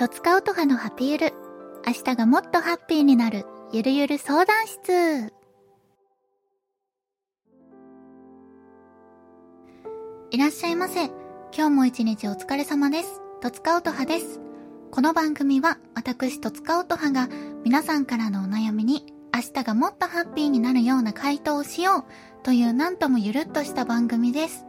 とつかうとはのハピゆる。明日がもっとハッピーになる、ゆるゆる相談室。いらっしゃいませ。今日も一日お疲れ様です。とつかうとはです。この番組は、私とつかうとはが、皆さんからのお悩みに、明日がもっとハッピーになるような回答をしよう、というなんともゆるっとした番組です。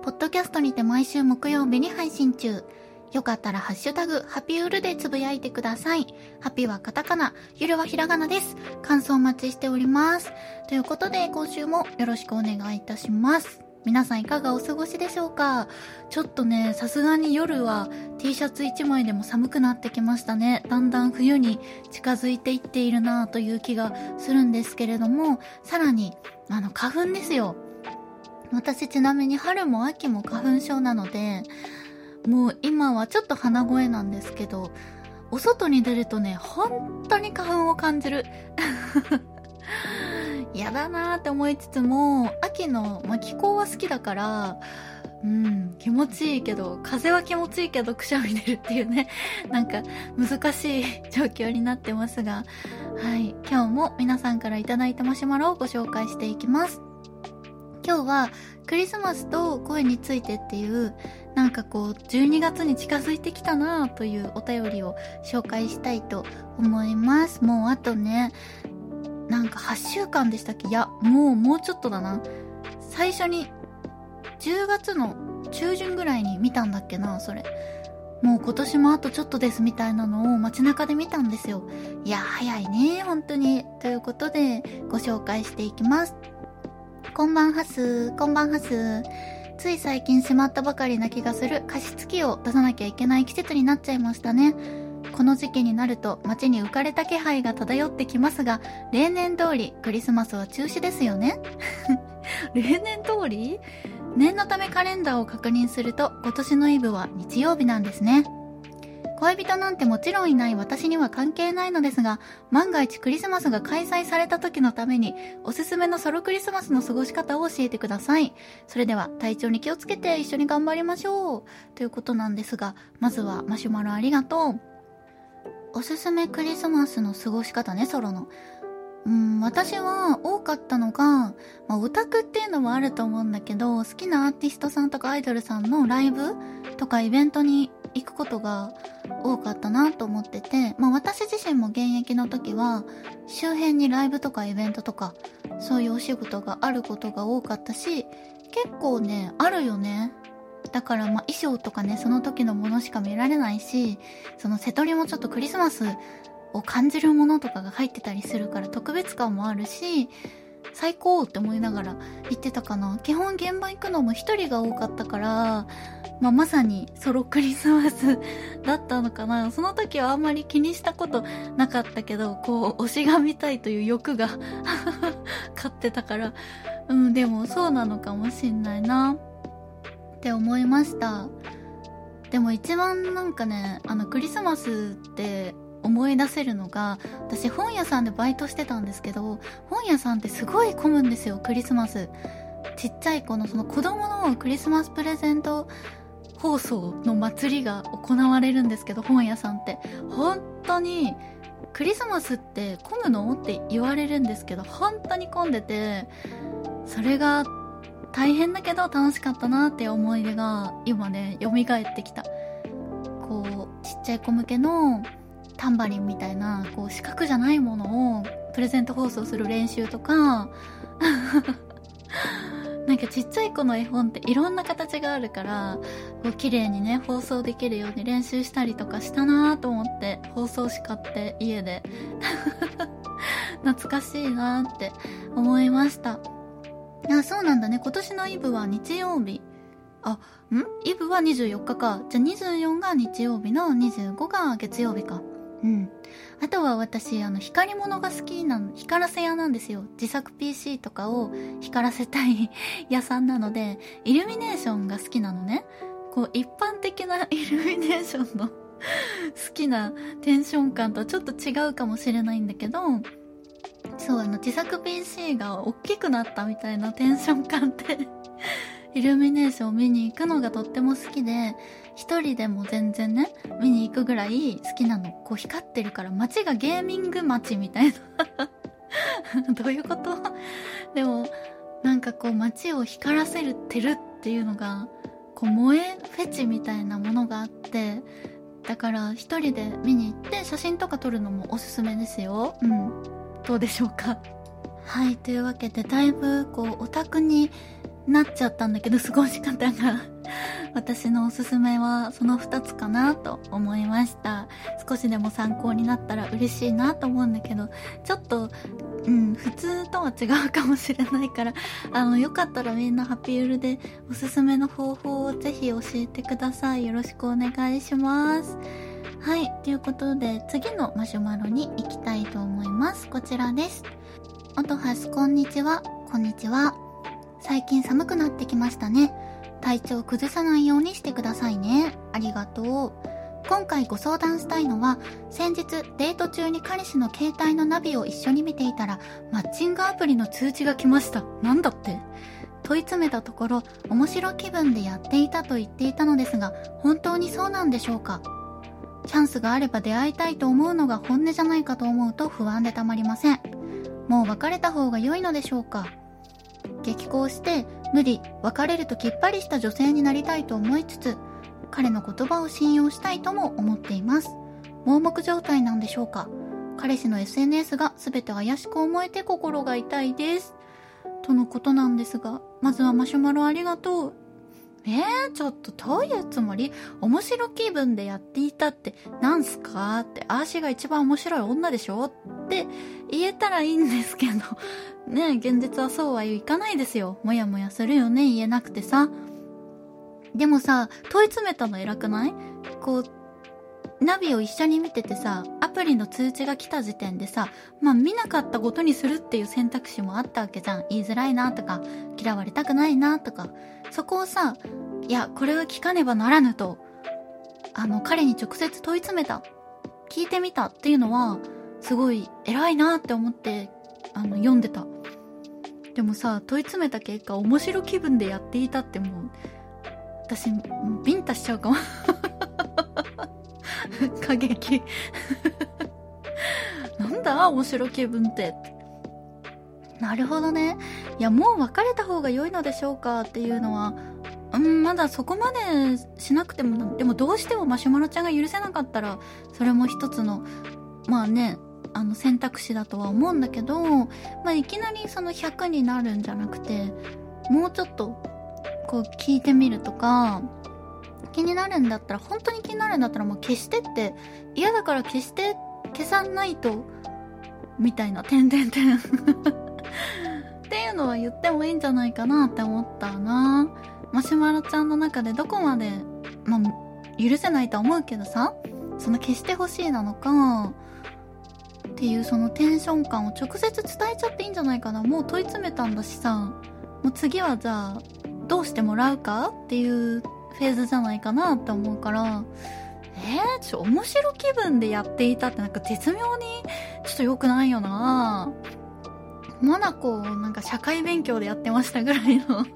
ポッドキャストにて毎週木曜日に配信中。よかったらハッシュタグ、ハピウルでつぶやいてください。ハピはカタカナ、ゆるはひらがなです。感想お待ちしております。ということで、今週もよろしくお願いいたします。皆さんいかがお過ごしでしょうか？ちょっとね、さすがに夜は T シャツ1枚でも寒くなってきましたね。だんだん冬に近づいていっているなという気がするんですけれども、さらに、あの、花粉ですよ。私ちなみに春も秋も花粉症なので、もう今はちょっと鼻声なんですけど、お外に出るとね、本当に花粉を感じる。嫌だなーって思いつつも、秋の、ま、気候は好きだから、うん、気持ちいいけど、風は気持ちいいけどくしゃみ出るっていうね、なんか難しい状況になってますが、はい、今日も皆さんからいただいたマシュマロをご紹介していきます。今日はクリスマスと声についてっていうなんかこう12月に近づいてきたなぁというお便りを紹介したいと思います。もうあとねなんか8週間でしたっけ？いやもうもうちょっとだな。最初に10月の中旬ぐらいに見たんだっけなそれ。もう今年もあとちょっとですみたいなのを街中で見たんですよ。いや早いね本当に。ということでご紹介していきます。こんばんはす、こんばんはす。つい最近迫ったばかりな気がする加湿器を出さなきゃいけない季節になっちゃいましたね。この時期になると街に浮かれた気配が漂ってきますが、例年通りクリスマスは中止ですよね 例年通り？念のためカレンダーを確認すると今年のイブは日曜日なんですね。恋人なんてもちろんいない私には関係ないのですが、万が一クリスマスが開催された時のために、おすすめのソロクリスマスの過ごし方を教えてください。それでは、体調に気をつけて一緒に頑張りましょう。ということなんですが、まずはマシュマロありがとう。おすすめクリスマスの過ごし方ね、ソロの。うん、私は多かったのが、まあ、オタクっていうのもあると思うんだけど、好きなアーティストさんとかアイドルさんのライブとかイベントに行くことが多かったなと思ってて、まあ私自身も現役の時は周辺にライブとかイベントとかそういうお仕事があることが多かったし、結構ね、あるよね。だからまあ衣装とかね、その時のものしか見られないし、その瀬戸りもちょっとクリスマスを感じるものとかが入ってたりするから特別感もあるし、最高って思いながら行ってたかな。基本現場行くのも一人が多かったから、まあ、まさにソロクリスマス だったのかな。その時はあんまり気にしたことなかったけど、こう、推しが見たいという欲が 勝ってたから、うん、でもそうなのかもしんないな。って思いました。でも一番なんかね、あの、クリスマスって思い出せるのが、私本屋さんでバイトしてたんですけど、本屋さんってすごい混むんですよ、クリスマス。ちっちゃい子のその子供のクリスマスプレゼント放送の祭りが行われるんですけど、本屋さんって。本当に、クリスマスって混むの？って言われるんですけど、本当に混んでて、それが大変だけど楽しかったなって思い出が今ね、蘇ってきた。こう、ちっちゃい子向けのタンバリンみたいな、こう四角じゃないものをプレゼント放送する練習とか、なんかちっちゃい子の絵本っていろんな形があるから、こう綺麗にね、放送できるように練習したりとかしたなと思って、放送紙買って家で。懐かしいなって思いました。あ、そうなんだね。今年のイブは日曜日。あ、ん？イブは24日か。じゃあ24が日曜日の？25が月曜日か。うん。あとは私、あの、光り物が好きなの、光らせ屋なんですよ。自作 PC とかを光らせたい屋さんなので、イルミネーションが好きなのね。こう、一般的な イルミネーションの好きなテンション感とはちょっと違うかもしれないんだけど、そう、あの、自作 PC が大きくなったみたいなテンション感ってイルミネーションを見に行くのがとっても好きで、一人でも全然ね、見に行くぐらい好きなの。こう光ってるから街がゲーミング街みたいな。どういうこと？でも、なんかこう街を光らせてるっていうのが、こう萌えフェチみたいなものがあって、だから一人で見に行って写真とか撮るのもおすすめですよ。うん。どうでしょうか？はい、というわけでだいぶこうオタクになっちゃったんだけど過ごし方が私のおすすめはその2つかなと思いました。少しでも参考になったら嬉しいなと思うんだけどちょっとうん普通とは違うかもしれないから あのよかったらみんなハピウルでおすすめの方法をぜひ教えてください。よろしくお願いします。はいということで次のマシュマロに行きたいと思います。こちらです。おとはす。こんにちは。こんにちは。最近寒くなってきましたね体調崩さないようにしてくださいね。ありがとう。今回ご相談したいのは、先日デート中に彼氏の携帯のナビを一緒に見ていたら、マッチングアプリの通知が来ました。なんだって問い詰めたところ、面白気分でやっていたと言っていたのですが、本当にそうなんでしょうかチャンスがあれば出会いたいと思うのが本音じゃないかと思うと不安でたまりません。もう別れた方が良いのでしょうか激高して無理別れるときっぱりした女性になりたいと思いつつ彼の言葉を信用したいとも思っています。盲目状態なんでしょうか。彼氏の SNS が全て怪しく思えて心が痛いです。とのことなんですがまずはマシュマロありがとう。えー、ちょっとどういうつもり面白気分でやっていたってなんすか？って、あーしが一番面白い女でしょ？って言えたらいいんですけど、ね現実はそうはいかないですよ。もやもやするよね、言えなくてさ。でもさ、問い詰めたの偉くない？こう、ナビを一緒に見ててさ、アプリの通知が来た時点でさ、まあ見なかったことにするっていう選択肢もあったわけじゃん。言いづらいなとか、嫌われたくないなとか。そこをさ、いや、これは聞かねばならぬと、あの、彼に直接問い詰めた。聞いてみたっていうのは、すごい偉いなって思って、あの、読んでた。でもさ、問い詰めた結果、面白気分でやっていたってもう、私、ビンタしちゃうかも 過激 なんだ面白気分って。なるほどね。いや、もう別れた方が良いのでしょうかっていうのは、うん、まだそこまでしなくても、でもどうしてもマシュマロちゃんが許せなかったら、それも一つの、まあね、あの選択肢だとは思うんだけど、まあいきなりその100になるんじゃなくて、もうちょっと、こう聞いてみるとか、気になるんだったら、本当に気になるんだったらもう消してって、嫌だから消して、消さないと、みたいな、てんてんてん。っていうのは言ってもいいんじゃないかなって思ったなマシュマロちゃんの中でどこまで、まあ、許せないとは思うけどさ、その消してほしいなのか、っていうそのテンション感を直接伝えちゃっていいんじゃないかな。もう問い詰めたんだしさ、もう次はじゃあ、どうしてもらうかっていうフェーズじゃないかなって思うから、えー、ちょっと、面白気分でやっていたってなんか絶妙にちょっと良くないよなまだこう、なんか社会勉強でやってましたぐらいの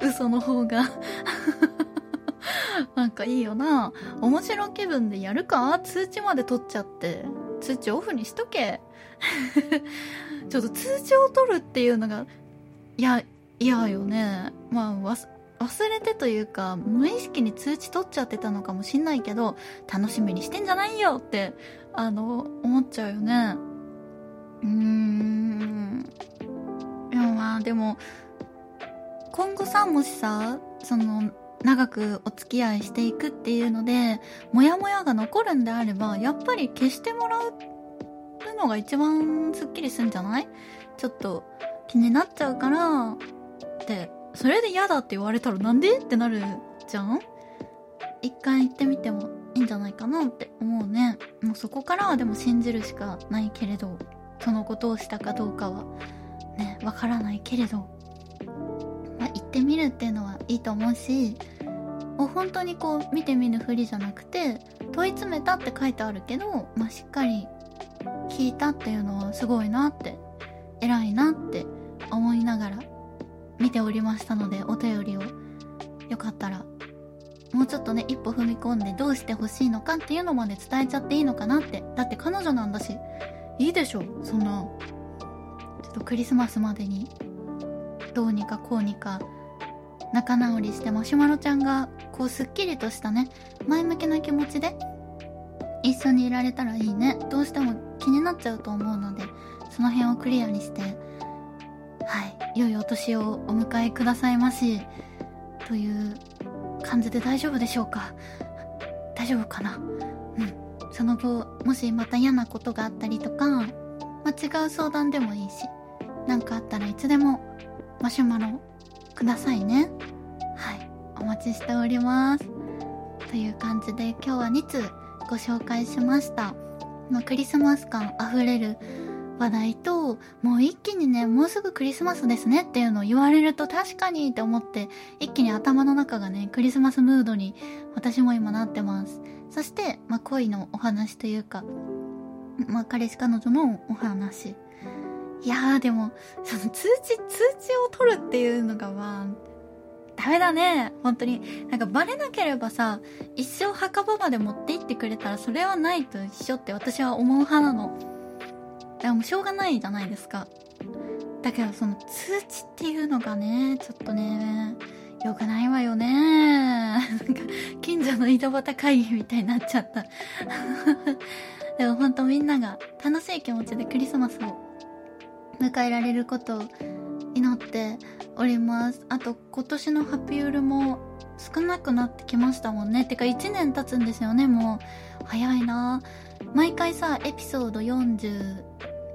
嘘の方が なんかいいよな面白気分でやるか？通知まで取っちゃって。通知オフにしとけ。ちょっと通知を取るっていうのが、いや、嫌よね。まあ、忘れてというか、無意識に通知取っちゃってたのかもしんないけど、楽しみにしてんじゃないよって、あの、思っちゃうよね。うーん。いや、まあ、でも、今後さ、もしさ、その、長くお付き合いしていくっていうので、モヤモヤが残るんであれば、やっぱり消してもらうのが一番スッキリするんじゃない？ちょっと気になっちゃうから、って、それで嫌だって言われたらなんで？ってなるじゃん？一回行ってみてもいいんじゃないかなって思うね。もうそこからはでも信じるしかないけれど、そのことをしたかどうかは、ね、わからないけれど、まあ、行ってみるっていうのはいいと思うし、本当にこう見てみぬふりじゃなくて、問い詰めたって書いてあるけど、まあ、しっかり聞いたっていうのはすごいなって、偉いなって思いながら見ておりましたので、お便りを。よかったらもうちょっとね一歩踏み込んでどうしてほしいのかっていうのまで伝えちゃっていいのかなって。だって彼女なんだしいいでしょ。そんなちょっとクリスマスまでにどうにかこうにか仲直りしてマシュマロちゃんがこうすっきりとしたね前向きな気持ちで一緒にいられたらいいね。どうしても気になっちゃうと思うのでその辺をクリアにしてはい。良いお年をお迎えくださいましという感じで大丈夫でしょうか？大丈夫かな？うん。その後もしまた嫌なことがあったりとか、まあ、違う相談でもいいし何かあったらいつでもマシュマロくださいね。はい。お待ちしております。という感じで今日は2通ご紹介しました、まあ、クリスマス感あふれる話題と、もう一気にね、もうすぐクリスマスですねっていうのを言われると確かにって思って、一気に頭の中がね、クリスマスムードに私も今なってます。そして、まあ、恋のお話というか、まあ、彼氏彼女のお話。いやーでも、その通知、通知を取るっていうのがまあ、ダメだね。本当に。なんかバレなければさ、一生墓場まで持って行ってくれたらそれはないと一緒って私は思う派なの。でもしょうがないじゃないですか。だけどその通知っていうのがね、ちょっとね、良くないわよね。なんか、近所の井戸端会議みたいになっちゃった。でもほんとみんなが楽しい気持ちでクリスマスを迎えられることを祈っております。あと今年のハピウルも少なくなってきましたもんね。てか1年経つんですよね、もう。早いな毎回さ、エピソード40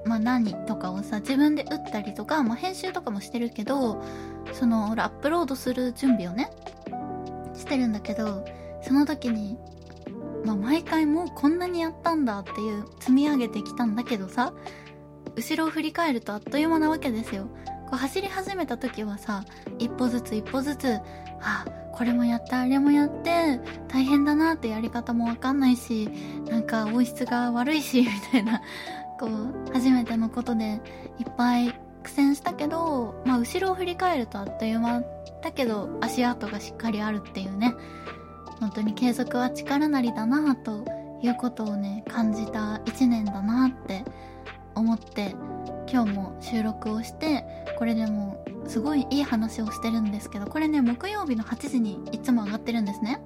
まあ、何とかをさ自分で打ったりとか、まあ、編集とかもしてるけどそのアップロードする準備をねしてるんだけどその時に、まあ、毎回もうこんなにやったんだっていう積み上げてきたんだけどさ後ろを振り返るとあっという間なわけですよ。こう走り始めた時はさ一歩ずつ一歩ずつあこれもやってあれもやって大変だなってやり方もわかんないしなんか音質が悪いしみたいなこう初めてのことでいっぱい苦戦したけど、まあ、後ろを振り返るとあっという間だけど足跡がしっかりあるっていうね。本当に継続は力なりだなということをね感じた1年だなって思って今日も収録をしてこれでもすごいいい話をしてるんですけどこれね木曜日の8時にいつも上がってるんですね。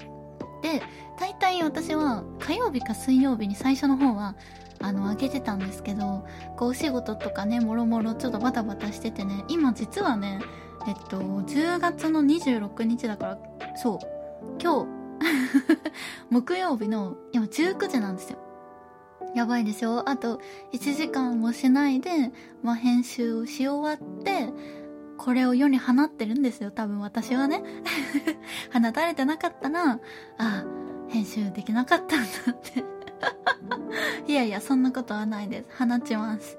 で大体私は火曜日か水曜日に最初の方はあの、開けてたんですけど、こう、お仕事とかね、もろもろちょっとバタバタしててね、今実はね、えっと、10月の26日だから、そう、今日 木曜日の、今19時なんですよ。やばいでしょ？あと、1時間もしないで、まあ、編集をし終わって、これを世に放ってるんですよ、多分私はね。放たれてなかったら、ああ、編集できなかったんだって いやいや、そんなことはないです。放ちます。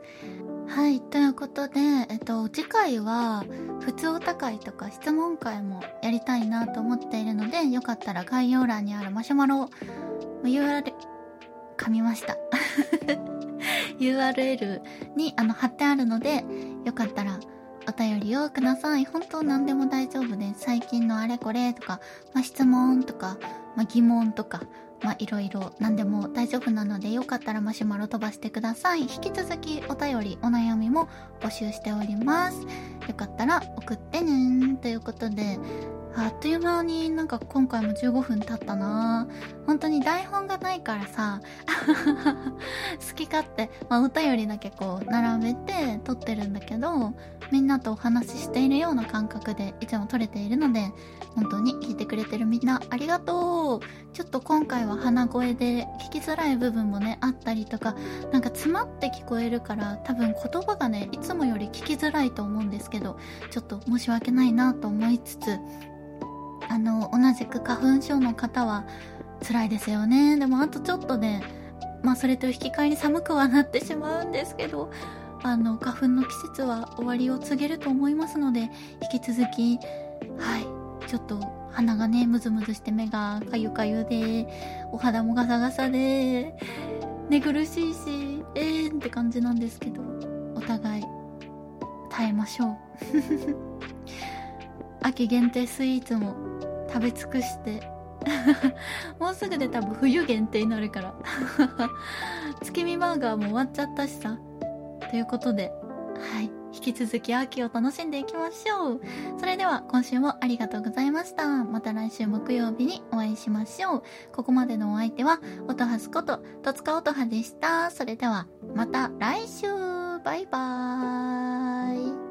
はい、ということで、えっと、次回は、普通お高いとか質問会もやりたいなと思っているので、よかったら概要欄にあるマシュマロ URL、噛みました。URL にあの貼ってあるので、よかったらお便りをください。本当何でも大丈夫です。最近のあれこれとか、まあ、質問とか、まあ、疑問とか、まあ、いろいろ何でも大丈夫なので、よかったらマシュマロ飛ばしてください。引き続きお便り、お悩みも募集しております。よかったら送ってねということで、あっという間になんか今回も15分経ったな本当に台本がないからさ、好き勝手、まあ、お便りだけこう並べて撮ってるんだけど、みんなとお話ししているような感覚でいつも撮れているので、本当に聞いてくれてるみんなありがとうちょっと今回は鼻声で聞きづらい部分もね、あったりとか、なんか詰まって聞こえるから多分言葉がね、いつもより聞きづらいと思うんですけど、ちょっと申し訳ないなと思いつつ、あの、同じく花粉症の方は辛いですよね。でもあとちょっとね、まあそれと引き換えに寒くはなってしまうんですけど、あの、花粉の季節は終わりを告げると思いますので、引き続き、はい、ちょっと鼻がね、ムズムズして目がかゆかゆで、お肌もガサガサで、寝苦しいし、えーんって感じなんですけど、お互い耐えましょう。秋限定スイーツも食べ尽くして もうすぐで多分冬限定になるから 月見バーガーも終わっちゃったしさということではい引き続き秋を楽しんでいきましょう。それでは今週もありがとうございました。また来週木曜日にお会いしましょう。ここまでのお相手は音はすこと戸塚音葉でした。それではまた来週。バイバーイ。